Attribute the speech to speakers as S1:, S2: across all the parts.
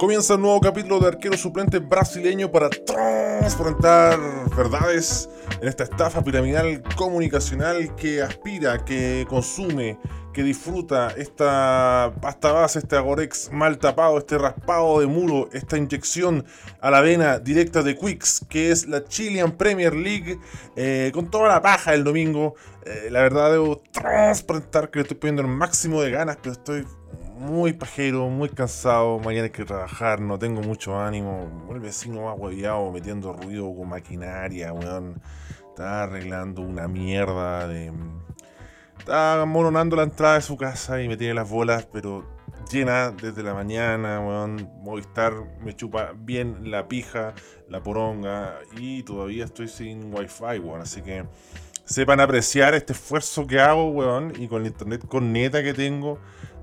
S1: Comienza un nuevo capítulo de arquero suplente brasileño para transparentar verdades en esta estafa piramidal comunicacional que aspira, que consume, que disfruta esta pasta base, este agorex mal tapado, este raspado de muro, esta inyección a la vena directa de Quicks, que es la Chilean Premier League, eh, con toda la paja el domingo. Eh, la verdad debo transparentar que le estoy poniendo el máximo de ganas, pero estoy muy pajero, muy cansado, mañana hay que trabajar, no tengo mucho ánimo. El vecino más hueviado metiendo ruido con maquinaria, weón. Está arreglando una mierda de. Está moronando la entrada de su casa y me tiene las bolas, pero llena desde la mañana, weón. Movistar me chupa bien la pija, la poronga y todavía estoy sin wifi, weón. Así que sepan apreciar este esfuerzo que hago, weón, y con el internet con neta que tengo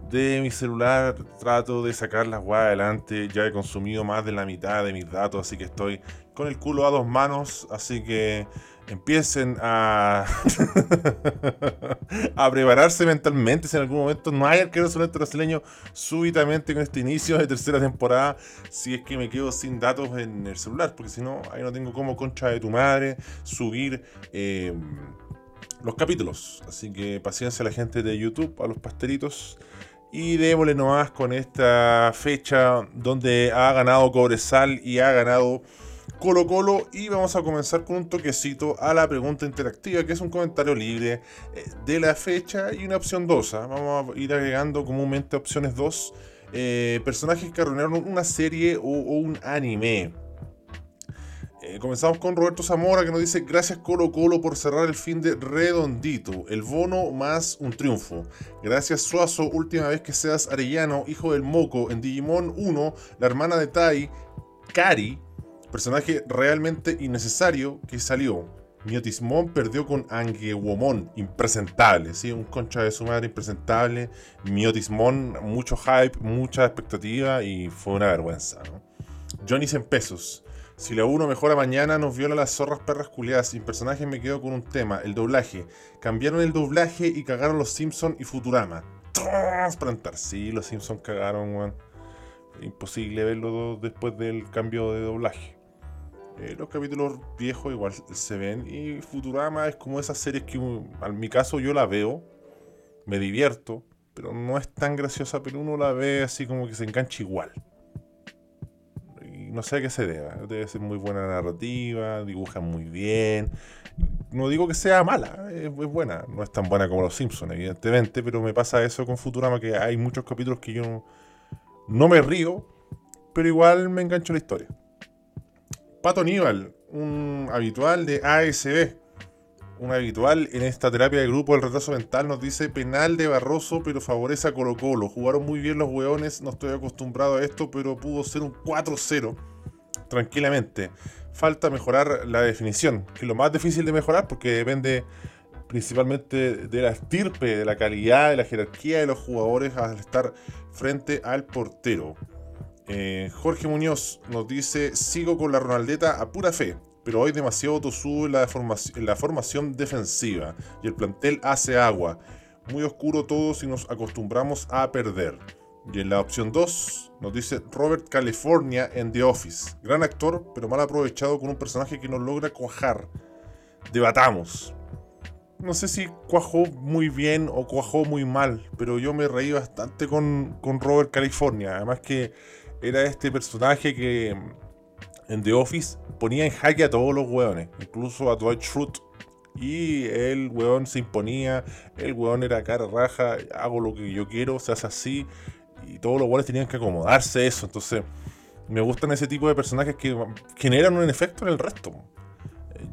S1: de mi celular trato de sacar las weas adelante. Ya he consumido más de la mitad de mis datos, así que estoy con el culo a dos manos. Así que empiecen a, a prepararse mentalmente si en algún momento no hay arquero solamente brasileño súbitamente con este inicio de tercera temporada si es que me quedo sin datos en el celular porque si no ahí no tengo como concha de tu madre subir eh, los capítulos así que paciencia a la gente de YouTube a los pasteritos y démosle nomás con esta fecha donde ha ganado Cobresal y ha ganado Colo Colo. Y vamos a comenzar con un toquecito a la pregunta interactiva, que es un comentario libre eh, de la fecha y una opción 2. ¿ah? Vamos a ir agregando comúnmente opciones 2. Eh, personajes que arruinaron una serie o un anime. Eh, comenzamos con Roberto Zamora que nos dice gracias Colo Colo por cerrar el fin de redondito, el bono más un triunfo. Gracias Suazo, última vez que seas Arellano, hijo del Moco, en Digimon 1, la hermana de Tai, Kari, personaje realmente innecesario que salió. Miotismon perdió con Angewomon, impresentable, ¿sí? un concha de su madre impresentable. Miotismon, mucho hype, mucha expectativa y fue una vergüenza. Johnny 100 pesos. Si la 1 mejora mañana, nos viola las zorras perras culiadas. Sin personaje me quedo con un tema, el doblaje. Cambiaron el doblaje y cagaron los Simpsons y Futurama. Transplantar. Sí, los Simpsons cagaron, weón. Imposible verlo después del cambio de doblaje. Eh, los capítulos viejos igual se ven. Y Futurama es como esas series que, en mi caso, yo la veo. Me divierto. Pero no es tan graciosa, pero uno la ve así como que se engancha igual no sé a qué se deba. Debe ser muy buena narrativa, dibuja muy bien. No digo que sea mala, es, buena. No es tan buena como Los Simpsons, evidentemente, pero me pasa eso con Futurama, que hay muchos capítulos que yo no, me río, pero igual me engancho la historia. Pato Aníbal, un habitual de ASB un habitual en esta terapia de grupo del retraso mental, nos dice penal de Barroso, pero favorece a Colo Colo. Jugaron muy bien los hueones, no estoy acostumbrado a esto, pero pudo ser un 4-0 tranquilamente. Falta mejorar la definición, que es lo más difícil de mejorar porque depende principalmente de la estirpe, de la calidad, de la jerarquía de los jugadores al estar frente al portero. Eh, Jorge Muñoz nos dice, sigo con la Ronaldeta a pura fe pero hoy demasiado tosú en la, formación, la formación defensiva y el plantel hace agua. Muy oscuro todo si nos acostumbramos a perder. Y en la opción 2 nos dice Robert California en The Office. Gran actor, pero mal aprovechado con un personaje que no logra cuajar. Debatamos. No sé si cuajó muy bien o cuajó muy mal, pero yo me reí bastante con, con Robert California. Además que era este personaje que en The Office ponía en jaque a todos los weones, incluso a Dwight Schrute. Y el weón se imponía, el weón era cara raja, hago lo que yo quiero, se hace así. Y todos los weones tenían que acomodarse a eso. Entonces, me gustan ese tipo de personajes que generan un efecto en el resto.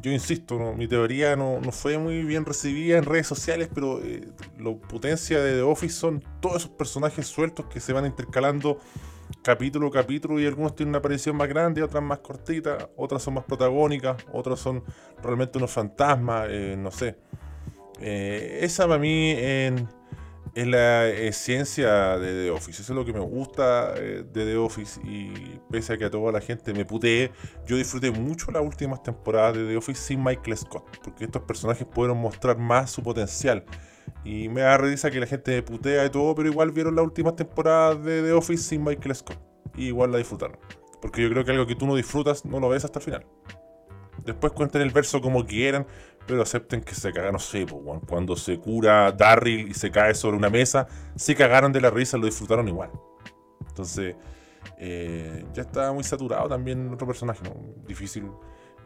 S1: Yo insisto, mi teoría no, fue muy bien recibida en redes sociales, pero eh, la potencia de The Office son todos esos personajes sueltos que se van intercalando capítulo a capítulo y algunos tienen una aparición más grande, otras más cortitas, otras son más protagónicas, otras son realmente unos fantasmas, eh, no sé. Eh, esa para mí es la esencia de The Office, eso es lo que me gusta eh, de The Office y pese a que a toda la gente me putee, yo disfruté mucho las últimas temporadas de The Office sin Michael Scott, porque estos personajes pudieron mostrar más su potencial. Y me da risa que la gente putea y todo, pero igual vieron las últimas temporadas de The Office sin Michael Scott. y igual la disfrutaron. Porque yo creo que algo que tú no disfrutas no lo ves hasta el final. Después cuenten el verso como quieran, pero acepten que se cagaron, no sé, cuando se cura Darryl y se cae sobre una mesa, se cagaron de la risa, lo disfrutaron igual. Entonces, eh, ya está muy saturado también otro personaje, ¿no? Difícil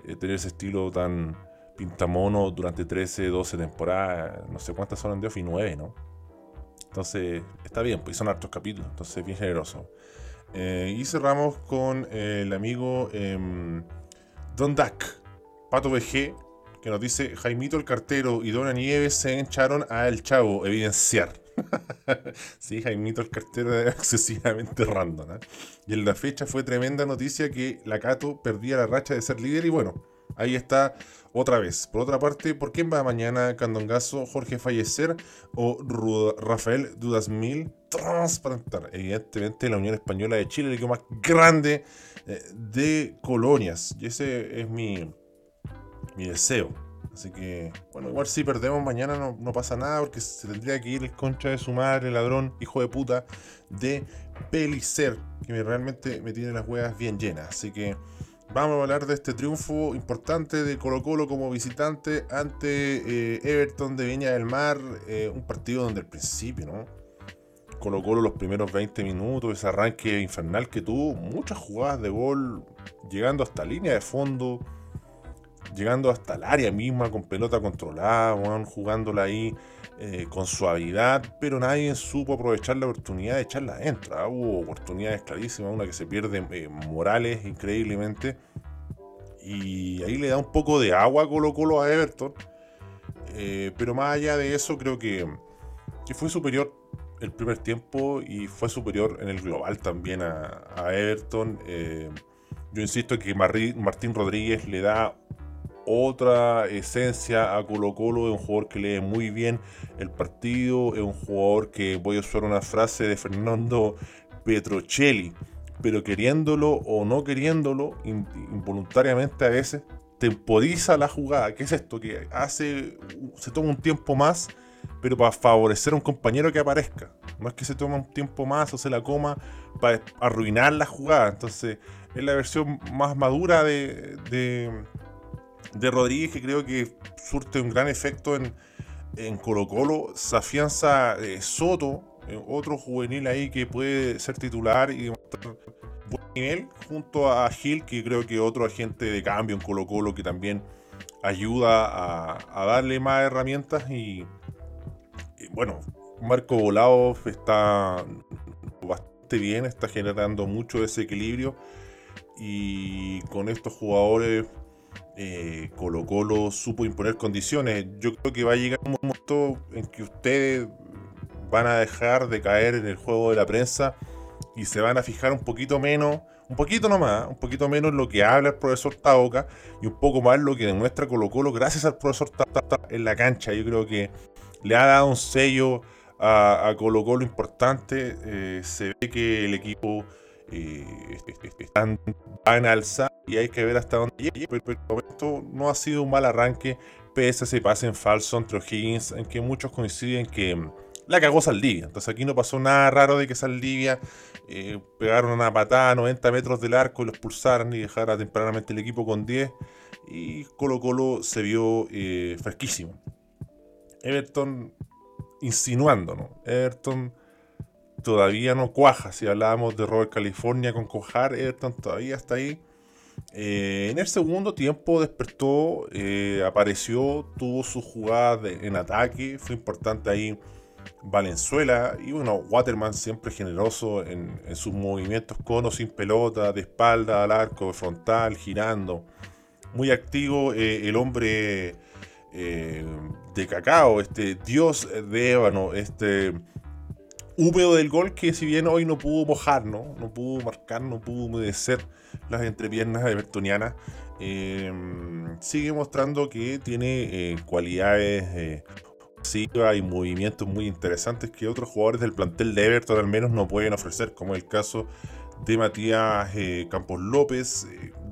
S1: eh, tener ese estilo tan pintamono durante 13, 12 temporadas, no sé cuántas son en The Office, 9, ¿no? Entonces, está bien, pues son hartos capítulos, entonces bien generoso. Eh, y cerramos con el amigo em, Don Duck, Pato VG, que nos dice: Jaimito el cartero y Dona Nieves se echaron a El Chavo, evidenciar. sí, Jaimito el cartero era excesivamente random. ¿eh? Y en la fecha fue tremenda noticia que la Cato perdía la racha de ser líder y bueno, ahí está otra vez. Por otra parte, ¿por quién va mañana Candongazo, Jorge Fallecer o Rafael Dudasmil transplantar? Evidentemente la Unión Española de Chile, el equipo más grande eh, de colonias. Y ese es mi, mi deseo. Así que, bueno, igual si perdemos mañana no, pasa nada porque se tendría que ir el concha de su madre, ladrón, hijo de puta, de Pelicer, que realmente me tiene las huevas bien llenas. Así que vamos a hablar de este triunfo importante de Colo Colo como visitante ante eh, Everton de Viña del Mar, eh, un partido donde al principio, ¿no? Colo Colo los primeros 20 minutos, ese arranque infernal que tuvo, muchas jugadas de gol, llegando hasta línea de fondo llegando hasta el área misma con pelota controlada, jugándola ahí eh, con suavidad, pero nadie supo aprovechar la oportunidad de echarla adentro. ¿ah? Hubo oportunidades clarísimas, una que se pierde eh, Morales increíblemente, y ahí le da un poco de agua Colo Colo a Everton, eh, pero más allá de eso creo que, que, fue superior el primer tiempo y fue superior en el global también a, Everton. yo insisto que Martín Rodríguez le da otra esencia a Colo Colo, es un jugador que lee muy bien el partido, es un jugador que voy a usar una frase de Fernando Petrocelli, pero queriéndolo o no queriéndolo, involuntariamente a veces, temporiza la jugada. ¿Qué es esto? Que hace, se toma un tiempo más, pero para favorecer a un compañero que aparezca. No es que se toma un tiempo más o se la coma para arruinar la jugada. Entonces, es la versión más madura de, de Rodríguez que creo que surte un gran efecto en, en Colo Colo. Se afianza eh, Soto, eh, otro juvenil ahí que puede ser titular y demostrar buen nivel, junto a Gil, que creo que otro agente de cambio en Colo Colo que también ayuda a, darle más herramientas y, bueno, Marco Volado está bastante bien, está generando mucho desequilibrio y con estos jugadores eh, Colo Colo supo imponer condiciones. Yo creo que va a llegar un momento en que ustedes van a dejar de caer en el juego de la prensa y se van a fijar un poquito menos, un poquito nomás, un poquito menos lo que habla el profesor Taoka y un poco más lo que demuestra Colo Colo gracias al profesor Taoka en la cancha. Yo creo que le ha dado un sello a, Colo Colo importante. Eh, se ve que el equipo eh, están, van a alzar y hay que ver hasta dónde llega. Pero, esto no ha sido un mal arranque, pese a ese pase en falso entre O'Higgins, en que muchos coinciden que mm, la cagó Saldivia. Entonces aquí no pasó nada raro de que Saldivia eh, pegaron una patada a 90 metros del arco y lo expulsaran y dejara tempranamente el equipo con 10. Y Colo Colo se vio eh, fresquísimo. Everton insinuando, ¿no? Everton todavía no cuaja. Si hablábamos de Robert California con Cojar, Everton todavía está ahí. Eh, en el segundo tiempo despertó, eh, apareció, tuvo su jugada en ataque, fue importante ahí Valenzuela y bueno, Waterman siempre generoso en, sus movimientos con o sin pelota, de espalda al arco, de frontal, girando. Muy activo eh, el hombre de cacao, este dios de ébano, este húmedo del gol que si bien hoy no pudo mojar, ¿no? Pudo marcar, no pudo humedecer las entrepiernas de Bertoniana, eh, sigue mostrando que tiene eh, cualidades eh, y movimientos muy interesantes que otros jugadores del plantel de Everton al menos no pueden ofrecer, como el caso de Matías eh, Campos López,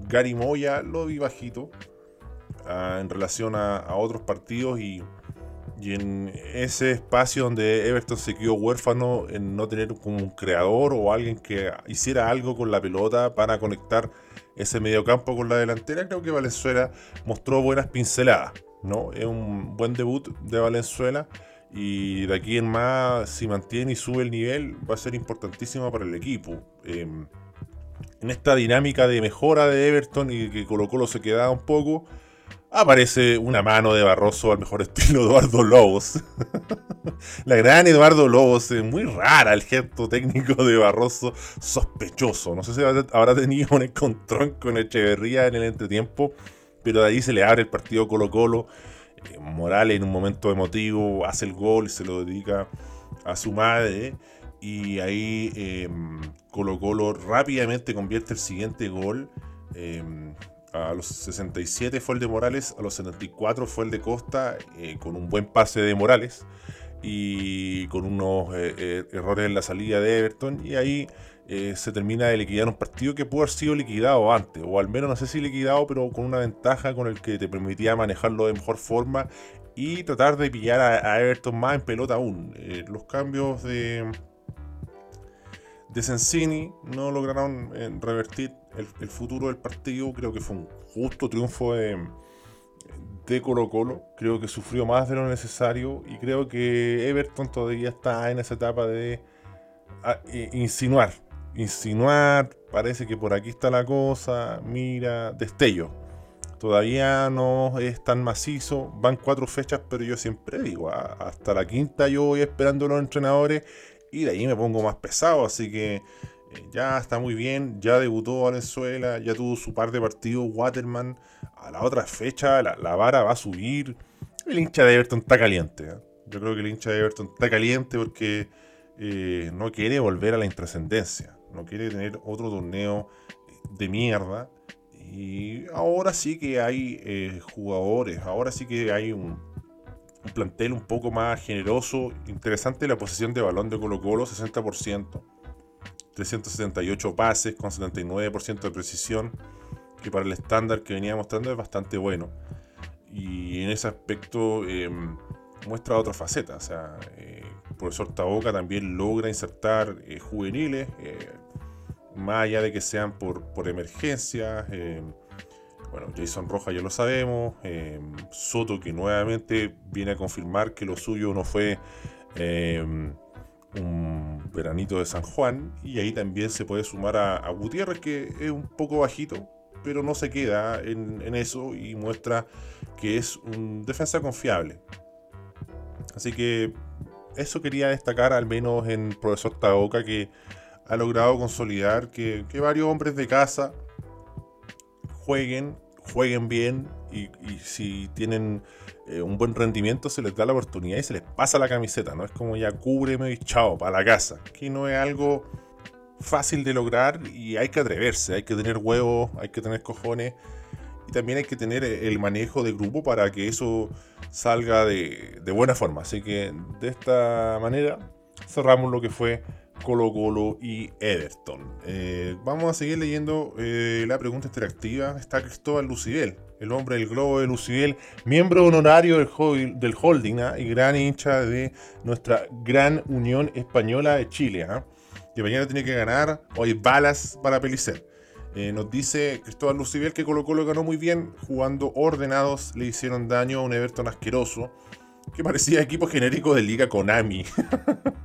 S1: Gary Moya, lo vi bajito ah, en relación a otros partidos y Y en ese espacio donde Everton se quedó huérfano en no tener como un creador o alguien que hiciera algo con la pelota para conectar ese mediocampo con la delantera, creo que Valenzuela mostró buenas pinceladas. ¿no? Es un buen debut de Valenzuela y de aquí en más, si mantiene y sube el nivel, va a ser importantísimo para el equipo. Em, en esta dinámica de mejora de Everton y que Colo Colo se queda un poco, aparece una mano de Barroso al mejor estilo Eduardo Lobos. la gran Eduardo Lobos, es muy rara el gesto técnico de Barroso, sospechoso. No sé si habrá tenido un encontrón con Echeverría en el entretiempo, pero de ahí se le abre el partido Colo Colo. Eh, Morales en un momento emotivo hace el gol y se lo dedica a su madre. Y ahí em, Colo Colo rápidamente convierte el siguiente gol. Em, a los 67 fue el de Morales, a los 74 fue el de Costa, eh, con un buen pase de Morales y con unos eh, eh, errores en la salida de Everton. Y ahí se termina de liquidar un partido que pudo haber sido liquidado antes, o al menos no sé si liquidado, pero con una ventaja con el que te permitía manejarlo de mejor forma y tratar de pillar a, Everton más en pelota aún. los cambios de, de Sensini no lograron revertir el, futuro del partido. Creo que fue un justo triunfo de, de Colo Colo. Creo que sufrió más de lo necesario y creo que Everton todavía está en esa etapa de ah, insinuar. Insinuar, parece que por aquí está la cosa, mira, destello. Todavía no es tan macizo, van cuatro fechas, pero yo siempre digo, hasta la quinta yo voy esperando los entrenadores y de ahí me pongo más pesado, así que eh, ya está muy bien, ya debutó Valenzuela, ya tuvo su par de partidos Waterman. A la otra fecha la, vara va a subir. El hincha de Everton está caliente. ¿eh? Yo creo que el hincha de Everton está caliente porque eh, no quiere volver a la intrascendencia. No quiere tener otro torneo de mierda. Y ahora sí que hay jugadores, ahora sí que hay un, un plantel un poco más generoso. Interesante la posición de balón de Colo Colo, 60%. 378 pases con 79% de precisión, que para el estándar que venía mostrando es bastante bueno. Y en ese aspecto em, muestra otra faceta. O sea, eh, el profesor Taboca también logra insertar eh, juveniles, eh, más allá de que sean por, por emergencia. Em, bueno, Jason Roja ya lo sabemos. Em, Soto que nuevamente viene a confirmar que lo suyo no fue un veranito de San Juan y ahí también se puede sumar a, Gutiérrez que es un poco bajito pero no se queda en, eso y muestra que es un defensa confiable. Así que eso quería destacar al menos en profesor Taoka que ha logrado consolidar que varios hombres de casa jueguen jueguen bien y, si tienen eh, un buen rendimiento se les da la oportunidad y se les pasa la camiseta, ¿no? Es como ya cúbreme y chao, para la casa. Que no es algo fácil de lograr y hay que atreverse, hay que tener huevos, hay que tener cojones y también hay que tener el manejo de grupo para que eso salga de buena forma. Así que de esta manera cerramos lo que fue Colo Colo y Everton. Eh, vamos a seguir leyendo eh, la pregunta interactiva. Está Cristóbal Lucibel, el hombre del globo de Lucibel, miembro honorario del, del holding ¿ah? y gran hincha de nuestra gran Unión Española de Chile. ¿ah? Que mañana tiene que ganar. Hoy balas para Pelicer. Eh, nos dice Cristóbal Lucibel que Colo Colo ganó muy bien, jugando ordenados, le hicieron daño a un Everton asqueroso que parecía equipo genérico de Liga Konami.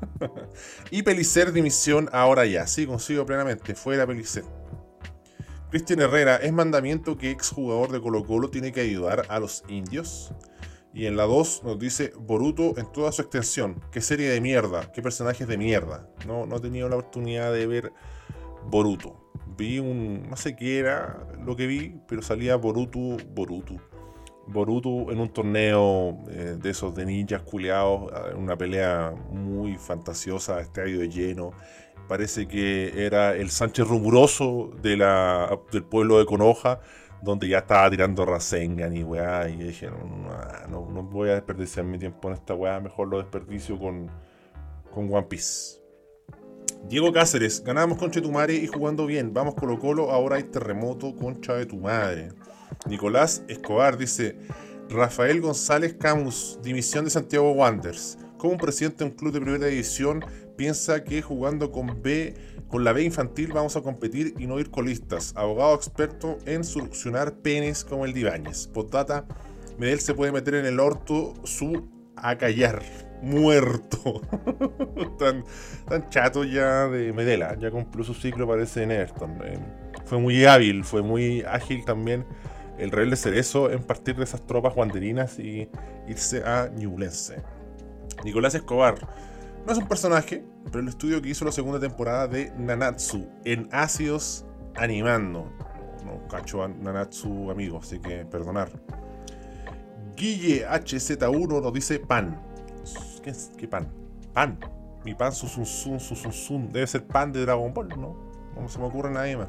S1: y Pelicer dimisión ahora ya. Sí, consigo plenamente. Fuera Pelicer. Cristian Herrera, ¿es mandamiento que exjugador de Colo Colo tiene que ayudar a los indios? Y en la 2 nos dice Boruto en toda su extensión. Qué serie de mierda, qué personajes de mierda. No, no he tenido la oportunidad de ver Boruto. Vi un. no sé qué era lo que vi, pero salía Boruto, Boruto. Boruto en un torneo eh, de esos de ninjas culeados, en una pelea muy fantasiosa, estadio de lleno. Parece que era el Sánchez la, del pueblo de Conoja, donde ya estaba tirando Rasengan y weá. Y dije, no, no, voy a desperdiciar mi tiempo en esta weá, mejor lo desperdicio con, con One Piece. Diego Cáceres, ganamos con Chetumare y jugando bien. Vamos Colo Colo, ahora hay terremoto, concha de tu madre. Nicolás Escobar dice, Rafael González Camus, dimisión de Santiago Wanderers. Como un presidente de un club de primera división piensa que jugando con B, con la B infantil vamos a competir y no ir colistas. Abogado experto en solucionar penes como el de Ibáñez. Potata, Medel se puede meter en el orto su a callar. Muerto. tan, chato ya de Medela. Ya cumplió su ciclo, parece en Everton. Fue muy hábil, fue muy ágil también el de Cerezo en partir de esas tropas guanderinas y irse a Ñublense. Nicolás Escobar no es un personaje, pero el estudio que hizo la segunda temporada de Nanatsu en ácidos animando. No, cacho a Nanatsu amigo, así que perdonar. Guille HZ1 nos dice pan. ¿Qué, pan? Pan. Mi pan, su sun, Debe ser pan de Dragon Ball, ¿no? No se me ocurre nadie más.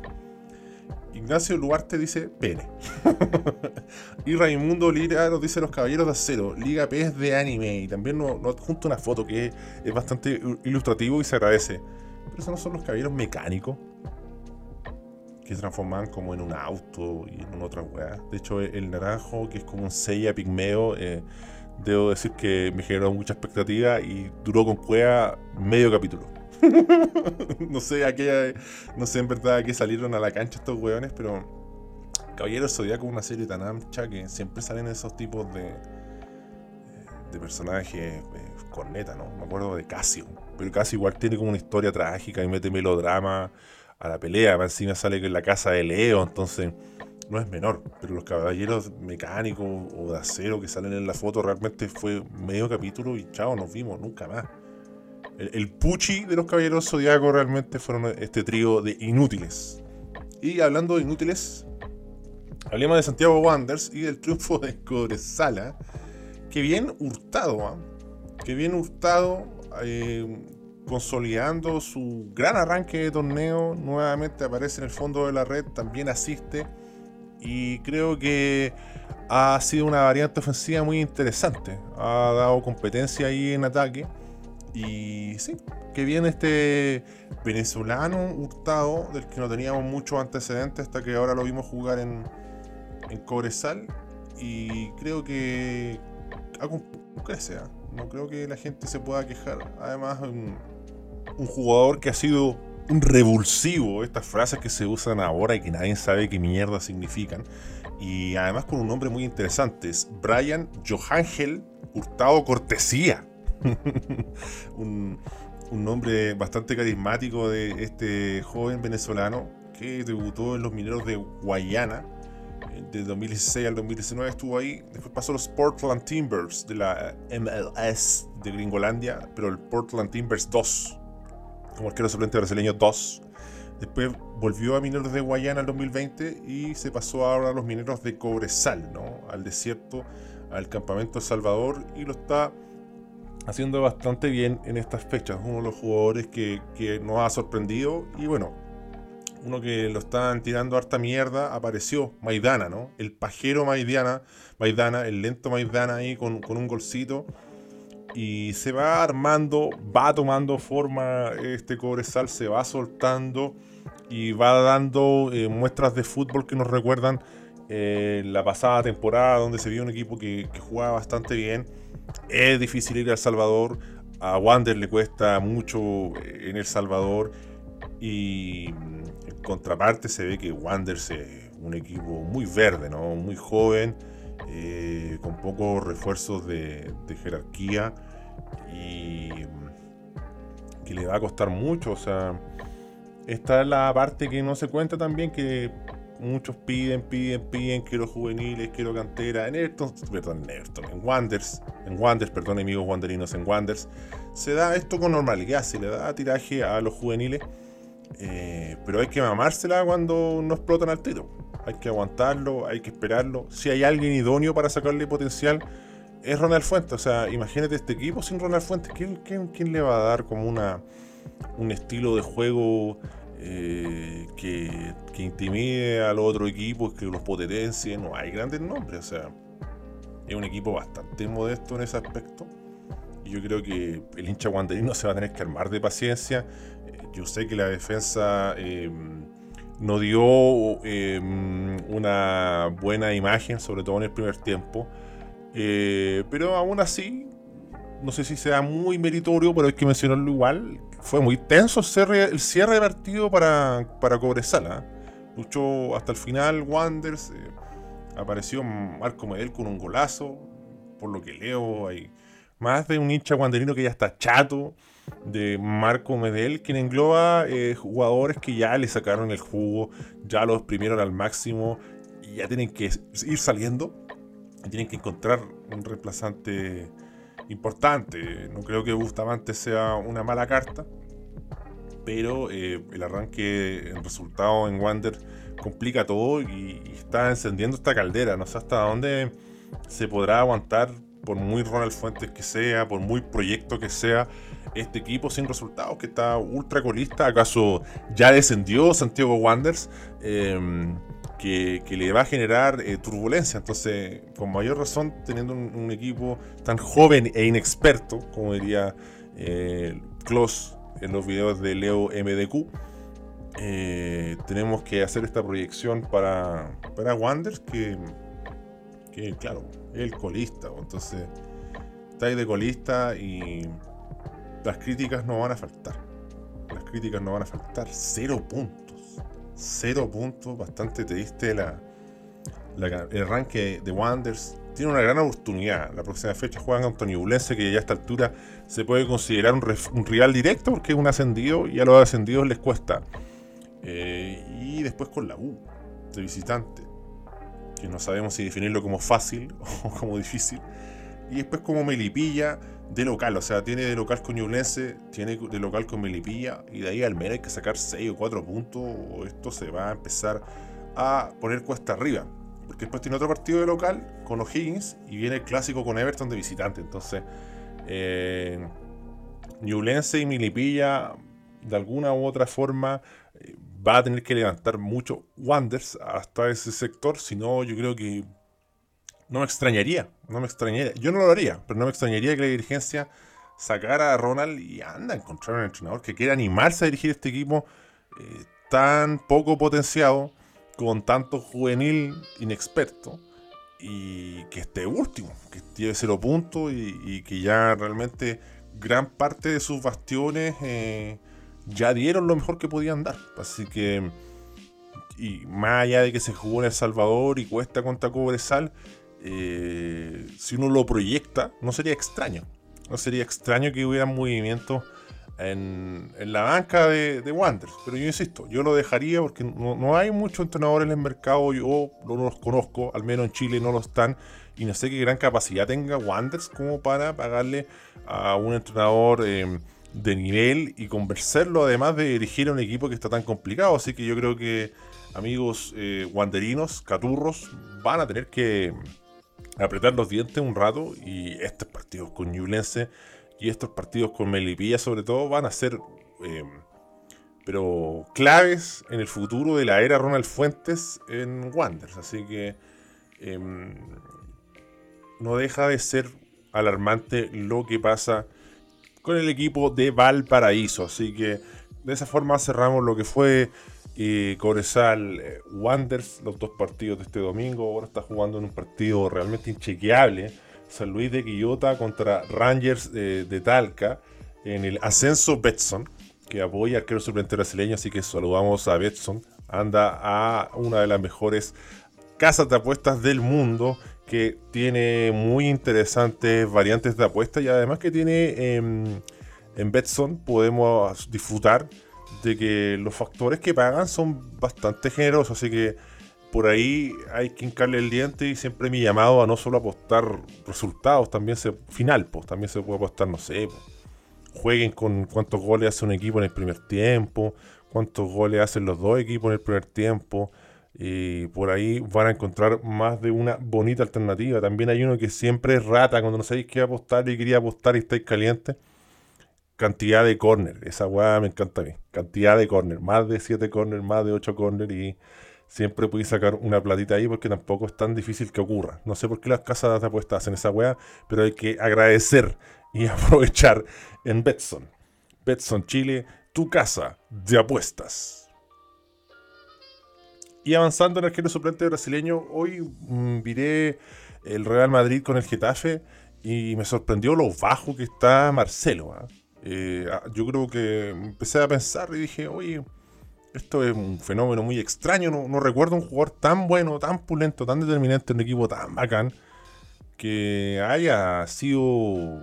S1: Ignacio Luarte dice pene. y Raimundo Lira nos dice Los Caballeros de Acero, Liga PES de anime. Y también nos, adjunta una foto que es bastante ilustrativo y se agradece. Pero esos no son los caballeros mecánicos que se transforman como en un auto y en otra weá. De hecho, el naranjo, que es como un sella pigmeo, eh, debo decir que me generó mucha expectativa y duró con cueva medio capítulo. no sé a no sé en verdad a qué salieron a la cancha estos weones, pero Caballero como una serie tan ancha que siempre salen esos tipos de de personajes eh, corneta, ¿no? Me acuerdo de Casio, pero Casio igual tiene como una historia trágica y mete melodrama a la pelea, encima sale que en la casa de Leo, entonces no es menor, pero los caballeros mecánicos o de acero que salen en la foto realmente fue medio capítulo y chao, nos vimos, nunca más. El, puchi de los caballeros zodiacos realmente fueron este trío de inútiles. Y hablando de inútiles, hablemos de Santiago Wanderers y del triunfo de Cobresala. Que bien hurtado, ¿ah? que bien hurtado, eh, consolidando su gran arranque de torneo. Nuevamente aparece en el fondo de la red, también asiste. Y creo que ha sido una variante ofensiva muy interesante. Ha dado competencia ahí en ataque y sí, que viene este venezolano Hurtado, del que no teníamos muchos antecedentes hasta que ahora lo vimos jugar en, en Cobresal. Y creo que crece, ¿ah? no creo que la gente se pueda quejar. Además, un, jugador que ha sido revulsivo, estas frases que se usan ahora y que nadie sabe qué mierda significan. Y además con un nombre muy interesante, es Brian Johangel Hurtado Cortesía. un, nombre bastante carismático de este joven venezolano que debutó en los mineros de Guayana. Eh, de 2016 al 2019 estuvo ahí. Después pasó a los Portland Timbers de la MLS de Gringolandia, pero el Portland Timbers 2, como arquero suplente brasileño 2. Después volvió a Mineros de Guayana en 2020 y se pasó ahora a los Mineros de Cobresal, ¿no? Al desierto, al campamento de Salvador y lo está haciendo bastante bien en estas fechas. Uno de los jugadores que, nos ha sorprendido y bueno, uno que lo están tirando harta mierda, apareció Maidana, ¿no? El pajero Maidana, Maidana el lento Maidana ahí con, un golcito. Y se va armando, va tomando forma este Cobresal, se va soltando y va dando eh, muestras de fútbol que nos recuerdan eh, la pasada temporada donde se vio un equipo que, que jugaba bastante bien es difícil ir a El Salvador. A Wander le cuesta mucho eh, en El Salvador. Y en contraparte se ve que Wander es un equipo muy verde, ¿no? muy joven, eh, con pocos refuerzos de, jerarquía y que le va a costar mucho. O sea, esta es la parte que no se cuenta también, que muchos piden, piden, piden, quiero juveniles, quiero cantera. En Everton, perdón, en Everton, en Wanders, en Wanders, perdón, amigos wanderinos, en Wanders, se da esto con normalidad, se le da tiraje a los juveniles, eh, pero hay que mamársela cuando no explotan al tiro. Hay que aguantarlo, hay que esperarlo. Si hay alguien idóneo para sacarle potencial, es Ronald Fuentes. O sea, imagínate este equipo sin Ronald Fuentes. ¿Quién, quién, quién le va a dar como una, un estilo de juego? Eh, que, intimide a los otros equipos, que los potencie, no hay grandes nombres, o sea, es un equipo bastante modesto en ese aspecto. Y yo creo que el hincha guanderino se va a tener que armar de paciencia. Yo sé que la defensa eh, no dio una buena imagen, sobre todo en el primer tiempo. Eh, pero aún así, no sé si sea muy meritorio, pero hay que mencionarlo igual. Fue muy tenso el cierre, el cierre de partido para, para Cobresala. Luchó hasta el final Wanders. Eh, apareció Marco Medel con un golazo. Por lo que leo, hay más de un hincha guanderino que ya está chato de Marco Medel, quien engloba eh, jugadores que ya le sacaron el jugo, ya los exprimieron al máximo y ya tienen que ir saliendo y tienen que encontrar un reemplazante importante. No creo que Bustamante sea una mala carta, pero eh, el arranque en resultado en Wander complica todo y, está encendiendo esta caldera. No sé hasta dónde se podrá aguantar, por muy Ronald Fuentes que sea, por muy proyecto que sea, este equipo sin resultados, que está ultra colista. ¿Acaso ya descendió Santiago Wanderers? Em, que, le va a generar eh, turbulencia. Entonces, con mayor razón, teniendo un, equipo tan joven e inexperto, como diría eh, en los videos de Leo MDQ, eh, tenemos que hacer esta proyección para, para Wanderers, que, que, claro, es el colista. Entonces, está ahí de colista y las críticas no van a faltar. Las críticas no van a faltar. Cero puntos. Cero puntos. Bastante triste la, el arranque de Wanderers. Tiene una gran oportunidad. La próxima fecha juegan contra Ñublense, que ya a esta altura se puede considerar un, rival directo porque es un ascendido y a los ascendidos les cuesta. Eh, y después con la U, de visitante, que no sabemos si definirlo como fácil o como difícil. Y después como Melipilla, de local, o sea, tiene de local con Ñublense, tiene de local con Melipilla, y de ahí al menos hay que sacar 6 o 4 puntos, o esto se va a empezar a poner cuesta arriba. Porque después tiene otro partido de local con los Higgins y viene el clásico con Everton de visitante. Entonces, eh, Ñublense y Melipilla, de alguna u otra forma, eh, va a tener que levantar mucho Wanders hasta ese sector, si no, yo creo que no me extrañaría, no me extrañaría. Yo no lo haría, pero no me extrañaría que la dirigencia sacara a Ronald y anda a encontrar un entrenador que quiera animarse a dirigir este equipo eh, tan poco potenciado, con tanto juvenil inexperto, y que esté último, que lleve cero puntos y, que ya realmente gran parte de sus bastiones eh, ya dieron lo mejor que podían dar. Así que, y más allá de que se jugó en El Salvador y cuesta contra Cobresal, eh, si uno lo proyecta, no sería extraño. No sería extraño que hubiera movimientos en, en, la banca de, de Wanderers. Pero yo insisto, yo lo dejaría porque no, hay muchos entrenadores en el mercado. Yo no los conozco, al menos en Chile no lo están. Y no sé qué gran capacidad tenga Wanderers como para pagarle a un entrenador eh, de nivel y convencerlo, además de dirigir a un equipo que está tan complicado. Así que yo creo que amigos eh, wanderinos, caturros, van a tener que apretar los dientes un rato y estos partidos con Ñublense y estos partidos con Melipilla sobre todo van a ser em, pero claves en el futuro de la era Ronald Fuentes en Wanderers. Así que em, no deja de ser alarmante lo que pasa con el equipo de Valparaíso. Así que de esa forma cerramos lo que fue y Cobresal eh, los dos partidos de este domingo. Ahora está jugando en un partido realmente inchequeable. San Luis de Quillota contra Rangers eh, de Talca en el ascenso Betson, que apoya al arquero suplente brasileño. Así que saludamos a Betson. Anda a una de las mejores casas de apuestas del mundo que tiene muy interesantes variantes de apuestas y además que tiene em, en Betson podemos disfrutar de que los factores que pagan son bastante generosos, así que por ahí hay que hincarle el diente y siempre mi llamado a no solo apostar resultados, también se final, pues también se puede apostar, no sé, jueguen con cuántos goles hace un equipo en el primer tiempo, cuántos goles hacen los dos equipos en el primer tiempo. Y por ahí van a encontrar más de una bonita alternativa. También hay uno que siempre es rata cuando no sabéis qué apostar y quería apostar y estáis calientes cantidad de corner. Esa weá me encanta a mí. Cantidad de corner. Más de 7 corner, más de 8 corner y siempre pude sacar una platita ahí porque tampoco es tan difícil que ocurra. No sé por qué las casas de apuestas hacen esa weá, pero hay que agradecer y aprovechar en Betson. Betson Chile, tu casa de apuestas. Y avanzando en el arquero suplente brasileño, hoy mm, viré el Real Madrid con el Getafe y me sorprendió lo bajo que está Marcelo. ¿ah? Eh, ah, yo creo que empecé a pensar y dije, oye, esto es un fenómeno muy extraño. No, recuerdo un jugador tan bueno, tan pulento, tan determinante un equipo tan bacán que haya sido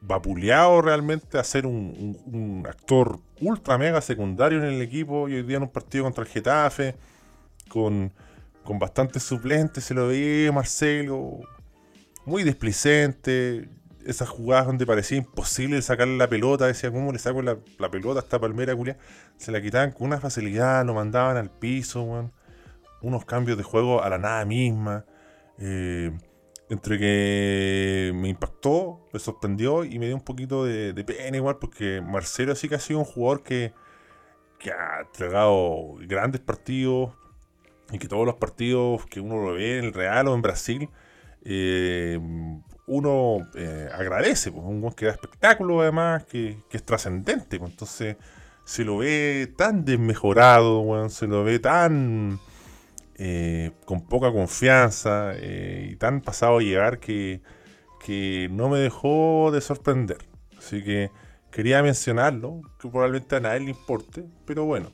S1: vapuleado realmente a ser un, actor ultra mega secundario en el equipo y hoy día en un partido contra el Getafe con, con bastantes suplentes se lo veía Marcelo muy displicente esas jugadas donde parecía imposible sacarle la pelota, decía, ¿cómo le saco la, pelota a esta palmera, culia? Se la quitaban con una facilidad, lo mandaban al piso, unos cambios de juego a la nada misma. Eh, entre que me impactó, me sorprendió y me dio un poquito de, pena igual, porque Marcelo sí que ha sido un jugador que, que ha entregado grandes partidos y que todos los partidos que uno lo ve en el Real o en Brasil, eh, uno eh, agradece, pues, un que da espectáculo además, que, es trascendente, pues, entonces se lo ve tan desmejorado, se lo ve tan eh, con poca confianza eh, y tan pasado a llegar que, que no me dejó de sorprender. Así que quería mencionarlo, que probablemente a nadie le importe, pero bueno,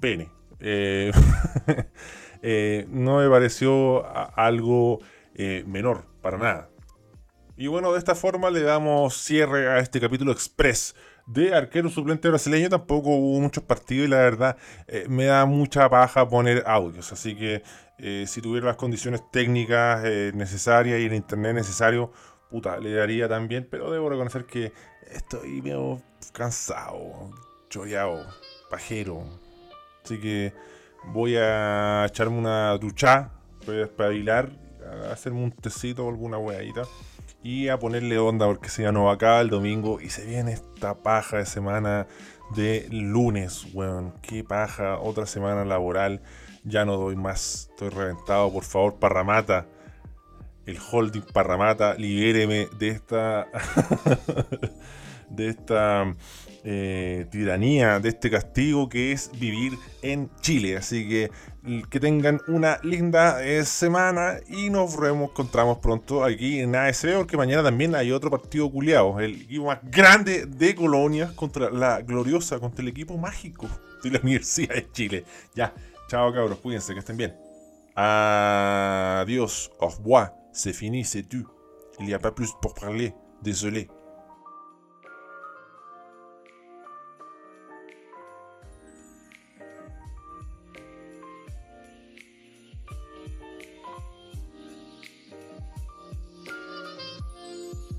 S1: pene. no me pareció algo menor, para nada. Y bueno, de esta forma le damos cierre a este capítulo express de arquero suplente brasileño. Tampoco hubo muchos partidos y la verdad eh, me da mucha paja poner audios. Así que eh, si tuviera las condiciones técnicas eh, necesarias y el internet necesario, puta, le daría también. Pero debo reconocer que estoy medio cansado, choreado, pajero. Así que voy a echarme una ducha, voy a espabilar, a hacerme un tecito o alguna hueadita y a ponerle onda porque se va acá el domingo y se viene esta paja de semana de lunes, weón. Qué paja, otra semana laboral. Ya no doy más, estoy reventado. Por favor, Parramata, el holding Parramata, libéreme de esta. de esta eh, tiranía, de este castigo que es vivir en Chile. Así que que tengan una linda eh, semana y nos encontramos pronto aquí en ASB porque mañana también hay otro partido culiado, el equipo más grande de colonias contra la gloriosa, contra el equipo mágico de la Universidad de Chile. Ya, chao cabros, cuídense, que estén bien. Adiós, au revoir, c'est fini, c'est tout. Il n'y a pas plus pour parler, désolé.